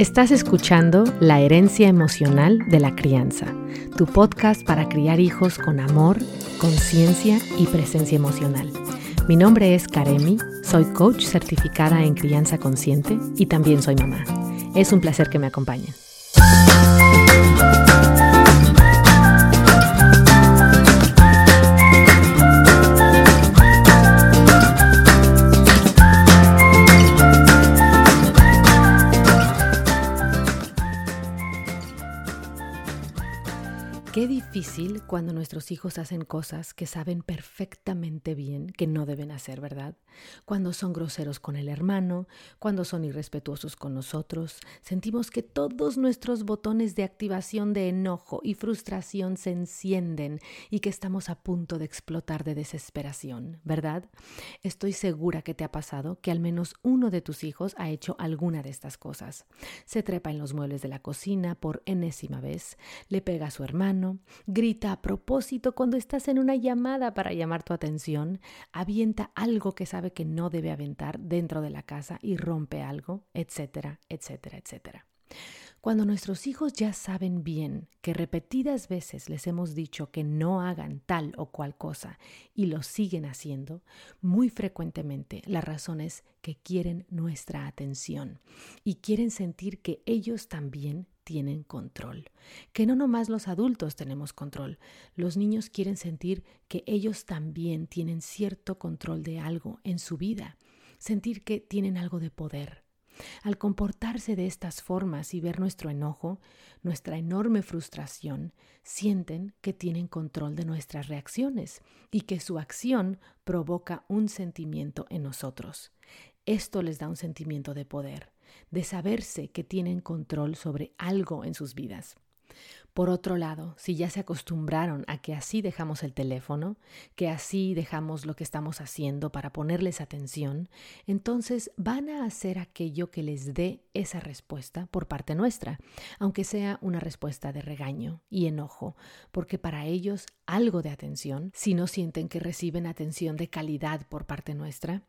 Estás escuchando La herencia emocional de la crianza, tu podcast para criar hijos con amor, conciencia y presencia emocional. Mi nombre es Karemi, soy coach certificada en crianza consciente y también soy mamá. Es un placer que me acompañen. Qué difícil cuando nuestros hijos hacen cosas que saben perfectamente bien que no deben hacer, ¿verdad? Cuando son groseros con el hermano, cuando son irrespetuosos con nosotros, sentimos que todos nuestros botones de activación de enojo y frustración se encienden y que estamos a punto de explotar de desesperación, ¿verdad? Estoy segura que te ha pasado que al menos uno de tus hijos ha hecho alguna de estas cosas. Se trepa en los muebles de la cocina por enésima vez, le pega a su hermano, grita a propósito cuando estás en una llamada para llamar tu atención, avienta algo que sabe que no debe aventar dentro de la casa y rompe algo, etcétera, etcétera, etcétera. Cuando nuestros hijos ya saben bien que repetidas veces les hemos dicho que no hagan tal o cual cosa y lo siguen haciendo, muy frecuentemente la razón es que quieren nuestra atención y quieren sentir que ellos también tienen control, que no nomás los adultos tenemos control, los niños quieren sentir que ellos también tienen cierto control de algo en su vida, sentir que tienen algo de poder. Al comportarse de estas formas y ver nuestro enojo, nuestra enorme frustración, sienten que tienen control de nuestras reacciones y que su acción provoca un sentimiento en nosotros. Esto les da un sentimiento de poder de saberse que tienen control sobre algo en sus vidas. Por otro lado, si ya se acostumbraron a que así dejamos el teléfono, que así dejamos lo que estamos haciendo para ponerles atención, entonces van a hacer aquello que les dé esa respuesta por parte nuestra, aunque sea una respuesta de regaño y enojo, porque para ellos algo de atención, si no sienten que reciben atención de calidad por parte nuestra,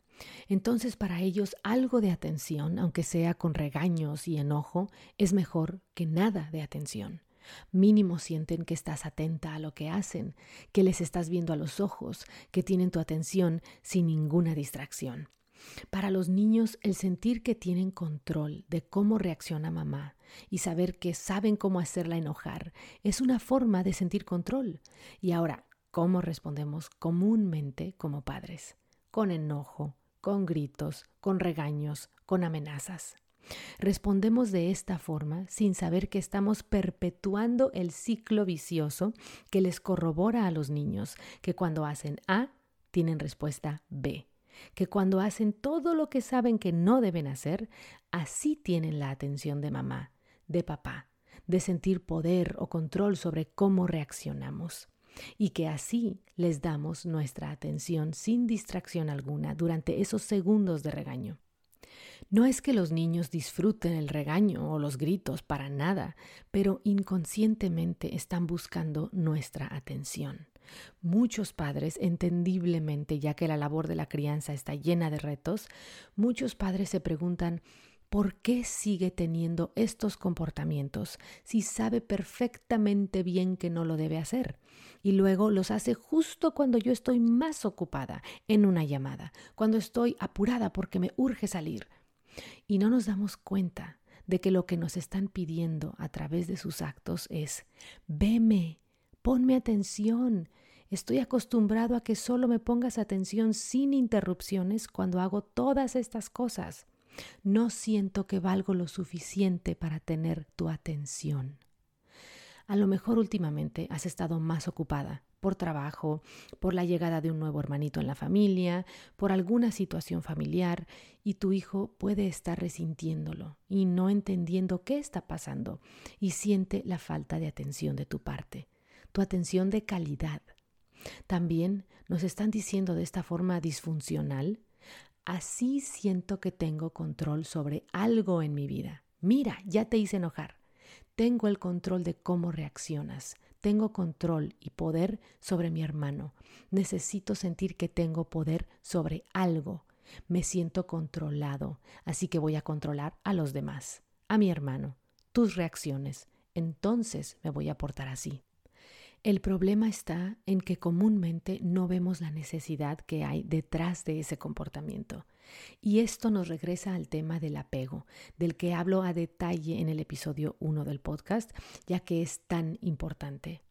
entonces para ellos algo de atención, aunque sea con regaños y enojo, es mejor que nada de atención. Mínimo sienten que estás atenta a lo que hacen, que les estás viendo a los ojos, que tienen tu atención sin ninguna distracción. Para los niños, el sentir que tienen control de cómo reacciona mamá y saber que saben cómo hacerla enojar es una forma de sentir control. Y ahora, ¿cómo respondemos comúnmente como padres? Con enojo, con gritos, con regaños, con amenazas. Respondemos de esta forma sin saber que estamos perpetuando el ciclo vicioso que les corrobora a los niños que cuando hacen A tienen respuesta B, que cuando hacen todo lo que saben que no deben hacer, así tienen la atención de mamá, de papá, de sentir poder o control sobre cómo reaccionamos y que así les damos nuestra atención sin distracción alguna durante esos segundos de regaño. No es que los niños disfruten el regaño o los gritos para nada, pero inconscientemente están buscando nuestra atención. Muchos padres, entendiblemente, ya que la labor de la crianza está llena de retos, muchos padres se preguntan ¿Por qué sigue teniendo estos comportamientos si sabe perfectamente bien que no lo debe hacer? Y luego los hace justo cuando yo estoy más ocupada en una llamada, cuando estoy apurada porque me urge salir. Y no nos damos cuenta de que lo que nos están pidiendo a través de sus actos es, veme, ponme atención. Estoy acostumbrado a que solo me pongas atención sin interrupciones cuando hago todas estas cosas. No siento que valgo lo suficiente para tener tu atención. A lo mejor últimamente has estado más ocupada por trabajo, por la llegada de un nuevo hermanito en la familia, por alguna situación familiar, y tu hijo puede estar resintiéndolo y no entendiendo qué está pasando y siente la falta de atención de tu parte, tu atención de calidad. También nos están diciendo de esta forma disfuncional Así siento que tengo control sobre algo en mi vida. Mira, ya te hice enojar. Tengo el control de cómo reaccionas. Tengo control y poder sobre mi hermano. Necesito sentir que tengo poder sobre algo. Me siento controlado, así que voy a controlar a los demás. a mi hermano, tus reacciones, entonces me voy a portar así. El problema está en que comúnmente no vemos la necesidad que hay detrás de ese comportamiento. Y esto nos regresa al tema del apego, del que hablo a detalle en el episodio 1 del podcast, ya que es tan importante.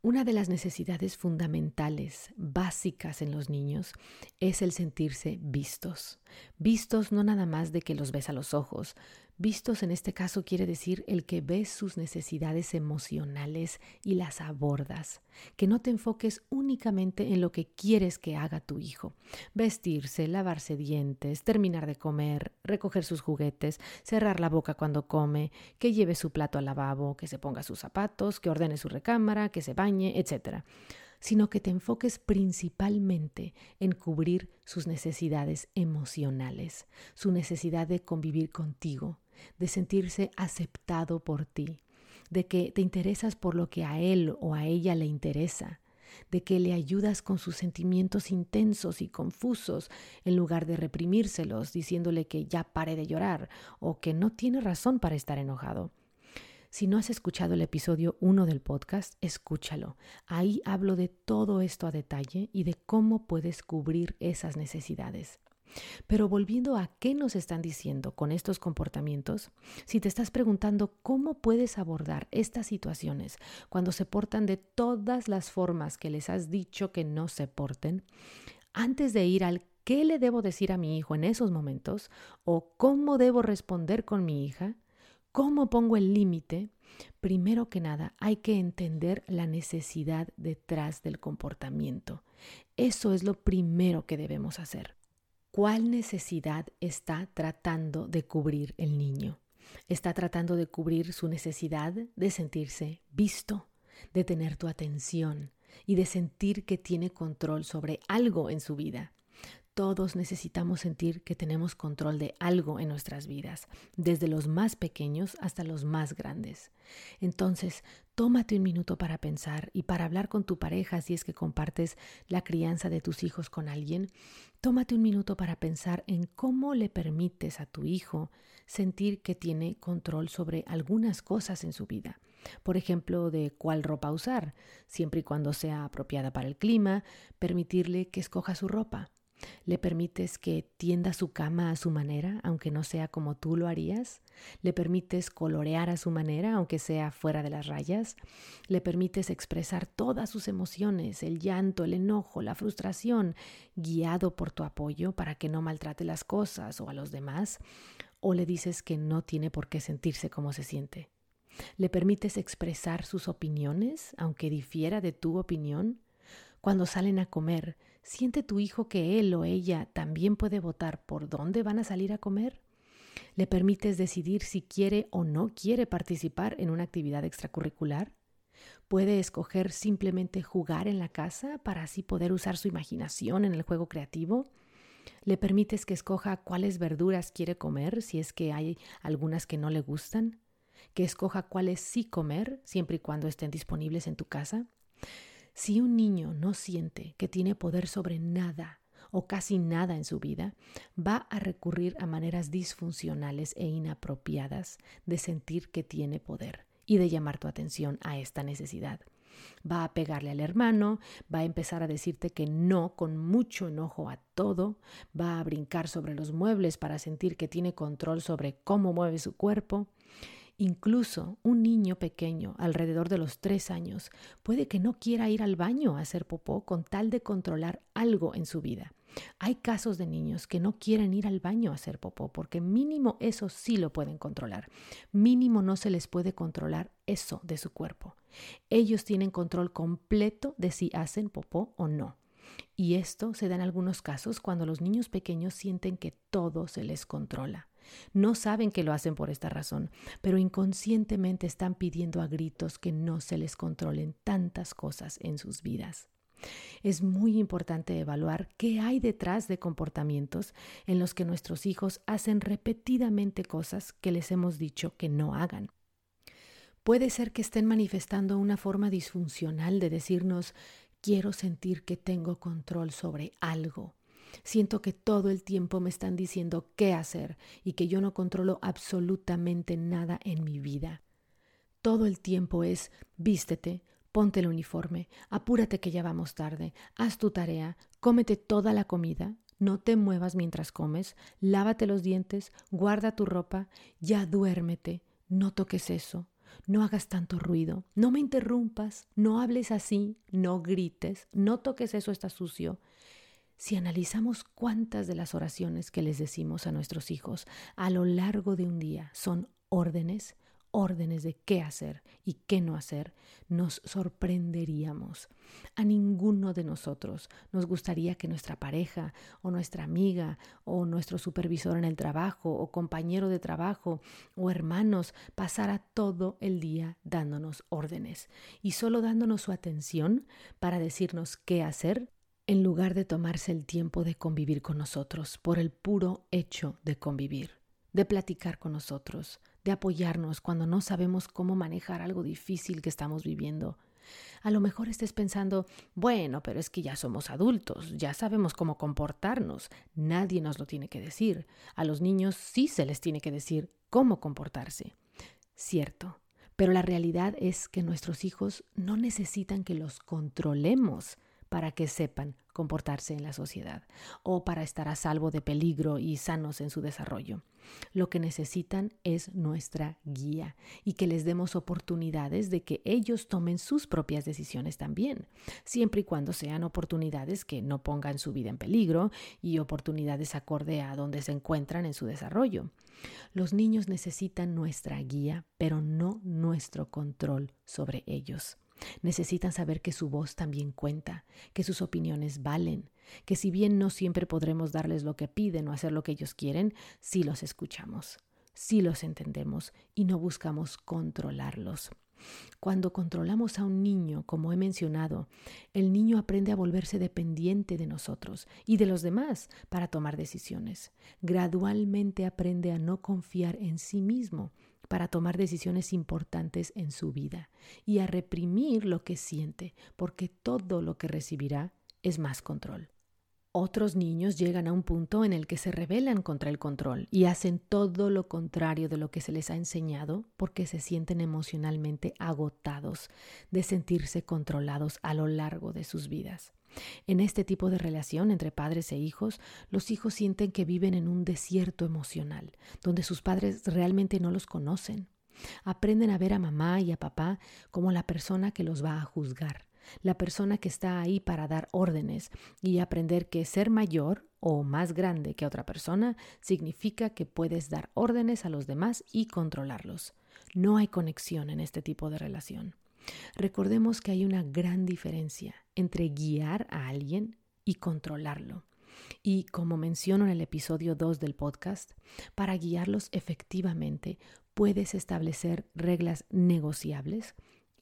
Una de las necesidades fundamentales, básicas en los niños, es el sentirse vistos. Vistos no nada más de que los ves a los ojos, Vistos en este caso quiere decir el que ves sus necesidades emocionales y las abordas, que no te enfoques únicamente en lo que quieres que haga tu hijo. Vestirse, lavarse dientes, terminar de comer, recoger sus juguetes, cerrar la boca cuando come, que lleve su plato al lavabo, que se ponga sus zapatos, que ordene su recámara, que se bañe, etc sino que te enfoques principalmente en cubrir sus necesidades emocionales, su necesidad de convivir contigo, de sentirse aceptado por ti, de que te interesas por lo que a él o a ella le interesa, de que le ayudas con sus sentimientos intensos y confusos en lugar de reprimírselos diciéndole que ya pare de llorar o que no tiene razón para estar enojado. Si no has escuchado el episodio 1 del podcast, escúchalo. Ahí hablo de todo esto a detalle y de cómo puedes cubrir esas necesidades. Pero volviendo a qué nos están diciendo con estos comportamientos, si te estás preguntando cómo puedes abordar estas situaciones cuando se portan de todas las formas que les has dicho que no se porten, antes de ir al qué le debo decir a mi hijo en esos momentos o cómo debo responder con mi hija, cómo pongo el límite, primero que nada hay que entender la necesidad detrás del comportamiento. Eso es lo primero que debemos hacer. ¿Cuál necesidad está tratando de cubrir el niño? Está tratando de cubrir su necesidad de sentirse visto, de tener tu atención y de sentir que tiene control sobre algo en su vida. Todos necesitamos sentir que tenemos control de algo en nuestras vidas, desde los más pequeños hasta los más grandes. Entonces, tómate un minuto para pensar y para hablar con tu pareja si es que compartes la crianza de tus hijos con alguien. Tómate un minuto para pensar en cómo le permites a tu hijo sentir que tiene control sobre algunas cosas en su vida. Por ejemplo, de cuál ropa usar, siempre y cuando sea apropiada para el clima, permitirle que escoja su ropa ¿Le permites que tienda su cama a su manera, aunque no sea como tú lo harías? ¿Le permites colorear a su manera, aunque sea fuera de las rayas? ¿Le permites expresar todas sus emociones, el llanto, el enojo, la frustración, guiado por tu apoyo para que no maltrate las cosas o a los demás? ¿O le dices que no tiene por qué sentirse como se siente? ¿Le permites expresar sus opiniones, aunque difiera de tu opinión? Cuando salen a comer, ¿siente tu hijo que él o ella también puede votar por dónde van a salir a comer? ¿Le permites decidir si quiere o no quiere participar en una actividad extracurricular? ¿Puede escoger simplemente jugar en la casa para así poder usar su imaginación en el juego creativo? ¿Le permites que escoja cuáles verduras quiere comer si es que hay algunas que no le gustan? ¿Que escoja cuáles sí comer siempre y cuando estén disponibles en tu casa? Si un niño no siente que tiene poder sobre nada o casi nada en su vida, va a recurrir a maneras disfuncionales e inapropiadas de sentir que tiene poder y de llamar tu atención a esta necesidad. Va a pegarle al hermano, va a empezar a decirte que no con mucho enojo a todo, va a brincar sobre los muebles para sentir que tiene control sobre cómo mueve su cuerpo, Incluso un niño pequeño, alrededor de los tres años, puede que no quiera ir al baño a hacer popó con tal de controlar algo en su vida. Hay casos de niños que no quieren ir al baño a hacer popó porque mínimo eso sí lo pueden controlar. Mínimo no se les puede controlar eso de su cuerpo. Ellos tienen control completo de si hacen popó o no. Y esto se da en algunos casos cuando los niños pequeños sienten que todo se les controla. No saben que lo hacen por esta razón, pero inconscientemente están pidiendo a gritos que no se les controlen tantas cosas en sus vidas. Es muy importante evaluar qué hay detrás de comportamientos en los que nuestros hijos hacen repetidamente cosas que les hemos dicho que no hagan. Puede ser que estén manifestando una forma disfuncional de decirnos quiero sentir que tengo control sobre algo Siento que todo el tiempo me están diciendo qué hacer y que yo no controlo absolutamente nada en mi vida. Todo el tiempo es vístete, ponte el uniforme, apúrate que ya vamos tarde, haz tu tarea, cómete toda la comida, no te muevas mientras comes, lávate los dientes, guarda tu ropa, ya duérmete, no toques eso, no hagas tanto ruido, no me interrumpas, no hables así, no grites, no toques eso, está sucio. Si analizamos cuántas de las oraciones que les decimos a nuestros hijos a lo largo de un día son órdenes, órdenes de qué hacer y qué no hacer, nos sorprenderíamos. A ninguno de nosotros nos gustaría que nuestra pareja o nuestra amiga o nuestro supervisor en el trabajo o compañero de trabajo o hermanos pasara todo el día dándonos órdenes y solo dándonos su atención para decirnos qué hacer en lugar de tomarse el tiempo de convivir con nosotros por el puro hecho de convivir, de platicar con nosotros, de apoyarnos cuando no sabemos cómo manejar algo difícil que estamos viviendo. A lo mejor estés pensando, bueno, pero es que ya somos adultos, ya sabemos cómo comportarnos, nadie nos lo tiene que decir. A los niños sí se les tiene que decir cómo comportarse. Cierto, pero la realidad es que nuestros hijos no necesitan que los controlemos para que sepan comportarse en la sociedad o para estar a salvo de peligro y sanos en su desarrollo. Lo que necesitan es nuestra guía y que les demos oportunidades de que ellos tomen sus propias decisiones también, siempre y cuando sean oportunidades que no pongan su vida en peligro y oportunidades acorde a donde se encuentran en su desarrollo. Los niños necesitan nuestra guía, pero no nuestro control sobre ellos. Necesitan saber que su voz también cuenta, que sus opiniones valen, que si bien no siempre podremos darles lo que piden o hacer lo que ellos quieren, sí los escuchamos, sí los entendemos y no buscamos controlarlos. Cuando controlamos a un niño, como he mencionado, el niño aprende a volverse dependiente de nosotros y de los demás para tomar decisiones. Gradualmente aprende a no confiar en sí mismo para tomar decisiones importantes en su vida y a reprimir lo que siente, porque todo lo que recibirá es más control. Otros niños llegan a un punto en el que se rebelan contra el control y hacen todo lo contrario de lo que se les ha enseñado porque se sienten emocionalmente agotados de sentirse controlados a lo largo de sus vidas. En este tipo de relación entre padres e hijos, los hijos sienten que viven en un desierto emocional, donde sus padres realmente no los conocen. Aprenden a ver a mamá y a papá como la persona que los va a juzgar, la persona que está ahí para dar órdenes y aprender que ser mayor o más grande que otra persona significa que puedes dar órdenes a los demás y controlarlos. No hay conexión en este tipo de relación. Recordemos que hay una gran diferencia entre guiar a alguien y controlarlo. Y como menciono en el episodio 2 del podcast, para guiarlos efectivamente puedes establecer reglas negociables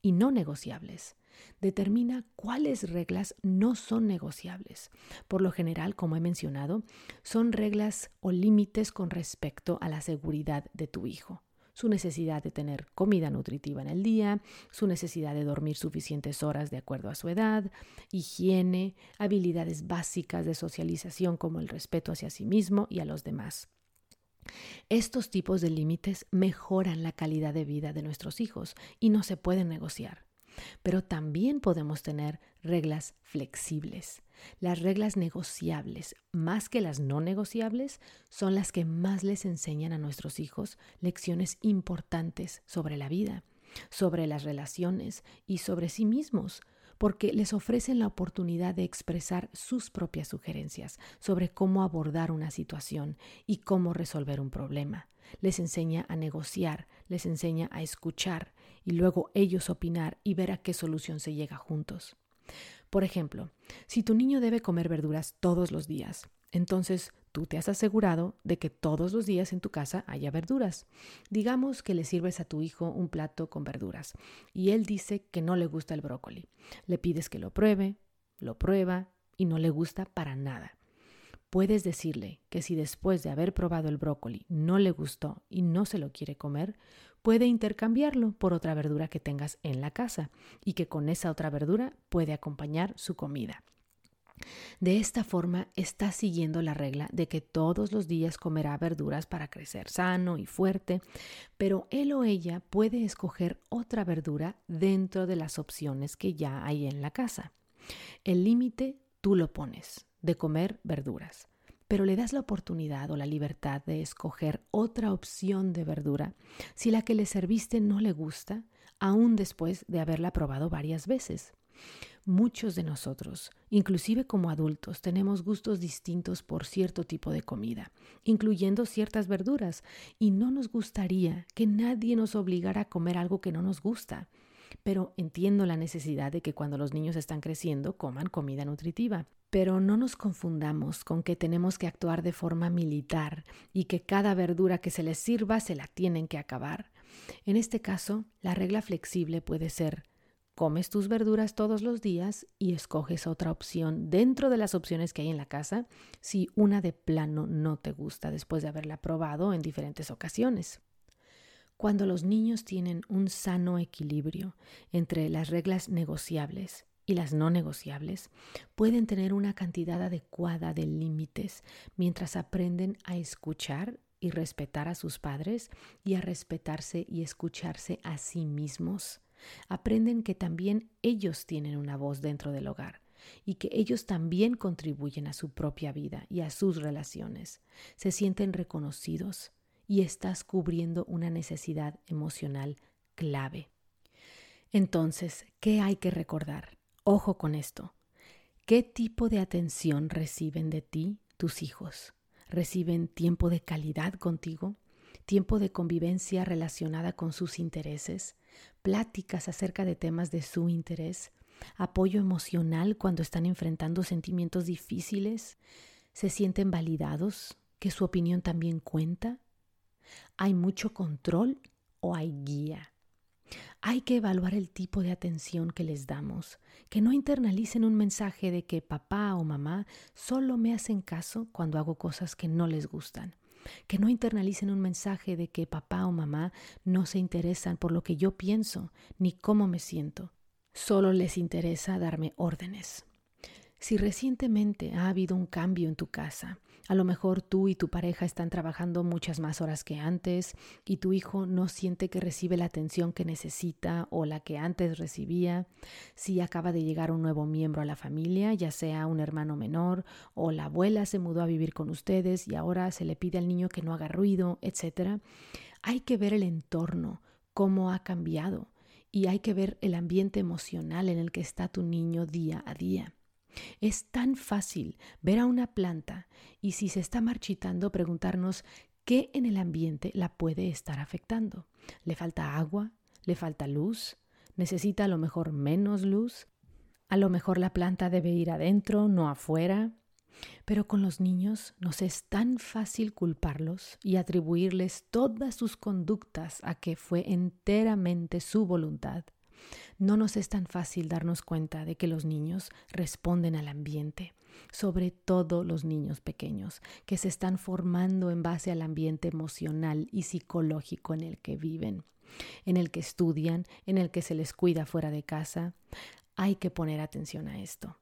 y no negociables. Determina cuáles reglas no son negociables. Por lo general, como he mencionado, son reglas o límites con respecto a la seguridad de tu hijo su necesidad de tener comida nutritiva en el día, su necesidad de dormir suficientes horas de acuerdo a su edad, higiene, habilidades básicas de socialización como el respeto hacia sí mismo y a los demás. Estos tipos de límites mejoran la calidad de vida de nuestros hijos y no se pueden negociar. Pero también podemos tener reglas flexibles. Las reglas negociables, más que las no negociables, son las que más les enseñan a nuestros hijos lecciones importantes sobre la vida, sobre las relaciones y sobre sí mismos, porque les ofrecen la oportunidad de expresar sus propias sugerencias sobre cómo abordar una situación y cómo resolver un problema. Les enseña a negociar, les enseña a escuchar y luego ellos opinar y ver a qué solución se llega juntos. Por ejemplo, si tu niño debe comer verduras todos los días, entonces tú te has asegurado de que todos los días en tu casa haya verduras. Digamos que le sirves a tu hijo un plato con verduras y él dice que no le gusta el brócoli. Le pides que lo pruebe, lo prueba y no le gusta para nada. Puedes decirle que si después de haber probado el brócoli no le gustó y no se lo quiere comer, puede intercambiarlo por otra verdura que tengas en la casa y que con esa otra verdura puede acompañar su comida. De esta forma está siguiendo la regla de que todos los días comerá verduras para crecer sano y fuerte, pero él o ella puede escoger otra verdura dentro de las opciones que ya hay en la casa. El límite tú lo pones, de comer verduras, pero le das la oportunidad o la libertad de escoger otra opción de verdura si la que le serviste no le gusta, aún después de haberla probado varias veces. Muchos de nosotros, inclusive como adultos, tenemos gustos distintos por cierto tipo de comida, incluyendo ciertas verduras, y no nos gustaría que nadie nos obligara a comer algo que no nos gusta. Pero entiendo la necesidad de que cuando los niños están creciendo coman comida nutritiva. Pero no nos confundamos con que tenemos que actuar de forma militar y que cada verdura que se les sirva se la tienen que acabar. En este caso, la regla flexible puede ser comes tus verduras todos los días y escoges otra opción dentro de las opciones que hay en la casa si una de plano no te gusta después de haberla probado en diferentes ocasiones. Cuando los niños tienen un sano equilibrio entre las reglas negociables y las no negociables, pueden tener una cantidad adecuada de límites mientras aprenden a escuchar y respetar a sus padres y a respetarse y escucharse a sí mismos aprenden que también ellos tienen una voz dentro del hogar y que ellos también contribuyen a su propia vida y a sus relaciones. Se sienten reconocidos y estás cubriendo una necesidad emocional clave. Entonces, ¿qué hay que recordar? Ojo con esto. ¿Qué tipo de atención reciben de ti tus hijos? ¿Reciben tiempo de calidad contigo? ¿Tiempo de convivencia relacionada con sus intereses? pláticas acerca de temas de su interés, apoyo emocional cuando están enfrentando sentimientos difíciles, se sienten validados, que su opinión también cuenta. ¿Hay mucho control o hay guía? Hay que evaluar el tipo de atención que les damos, que no internalicen un mensaje de que papá o mamá solo me hacen caso cuando hago cosas que no les gustan que no internalicen un mensaje de que papá o mamá no se interesan por lo que yo pienso ni cómo me siento. Solo les interesa darme órdenes. Si recientemente ha habido un cambio en tu casa, a lo mejor tú y tu pareja están trabajando muchas más horas que antes y tu hijo no siente que recibe la atención que necesita o la que antes recibía. Si acaba de llegar un nuevo miembro a la familia, ya sea un hermano menor o la abuela se mudó a vivir con ustedes y ahora se le pide al niño que no haga ruido, etc. Hay que ver el entorno, cómo ha cambiado y hay que ver el ambiente emocional en el que está tu niño día a día. Es tan fácil ver a una planta y si se está marchitando preguntarnos qué en el ambiente la puede estar afectando. ¿Le falta agua? ¿Le falta luz? ¿Necesita a lo mejor menos luz? A lo mejor la planta debe ir adentro, no afuera. Pero con los niños nos es tan fácil culparlos y atribuirles todas sus conductas a que fue enteramente su voluntad no nos es tan fácil darnos cuenta de que los niños responden al ambiente, sobre todo los niños pequeños, que se están formando en base al ambiente emocional y psicológico en el que viven, en el que estudian, en el que se les cuida fuera de casa. Hay que poner atención a esto.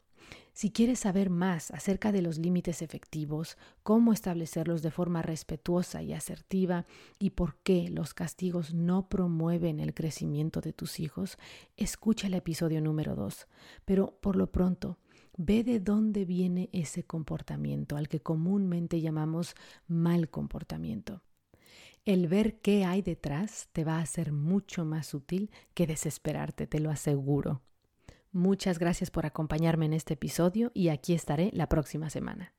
Si quieres saber más acerca de los límites efectivos, cómo establecerlos de forma respetuosa y asertiva y por qué los castigos no promueven el crecimiento de tus hijos, escucha el episodio número 2. Pero por lo pronto, ve de dónde viene ese comportamiento al que comúnmente llamamos mal comportamiento. El ver qué hay detrás te va a ser mucho más útil que desesperarte, te lo aseguro. Muchas gracias por acompañarme en este episodio y aquí estaré la próxima semana.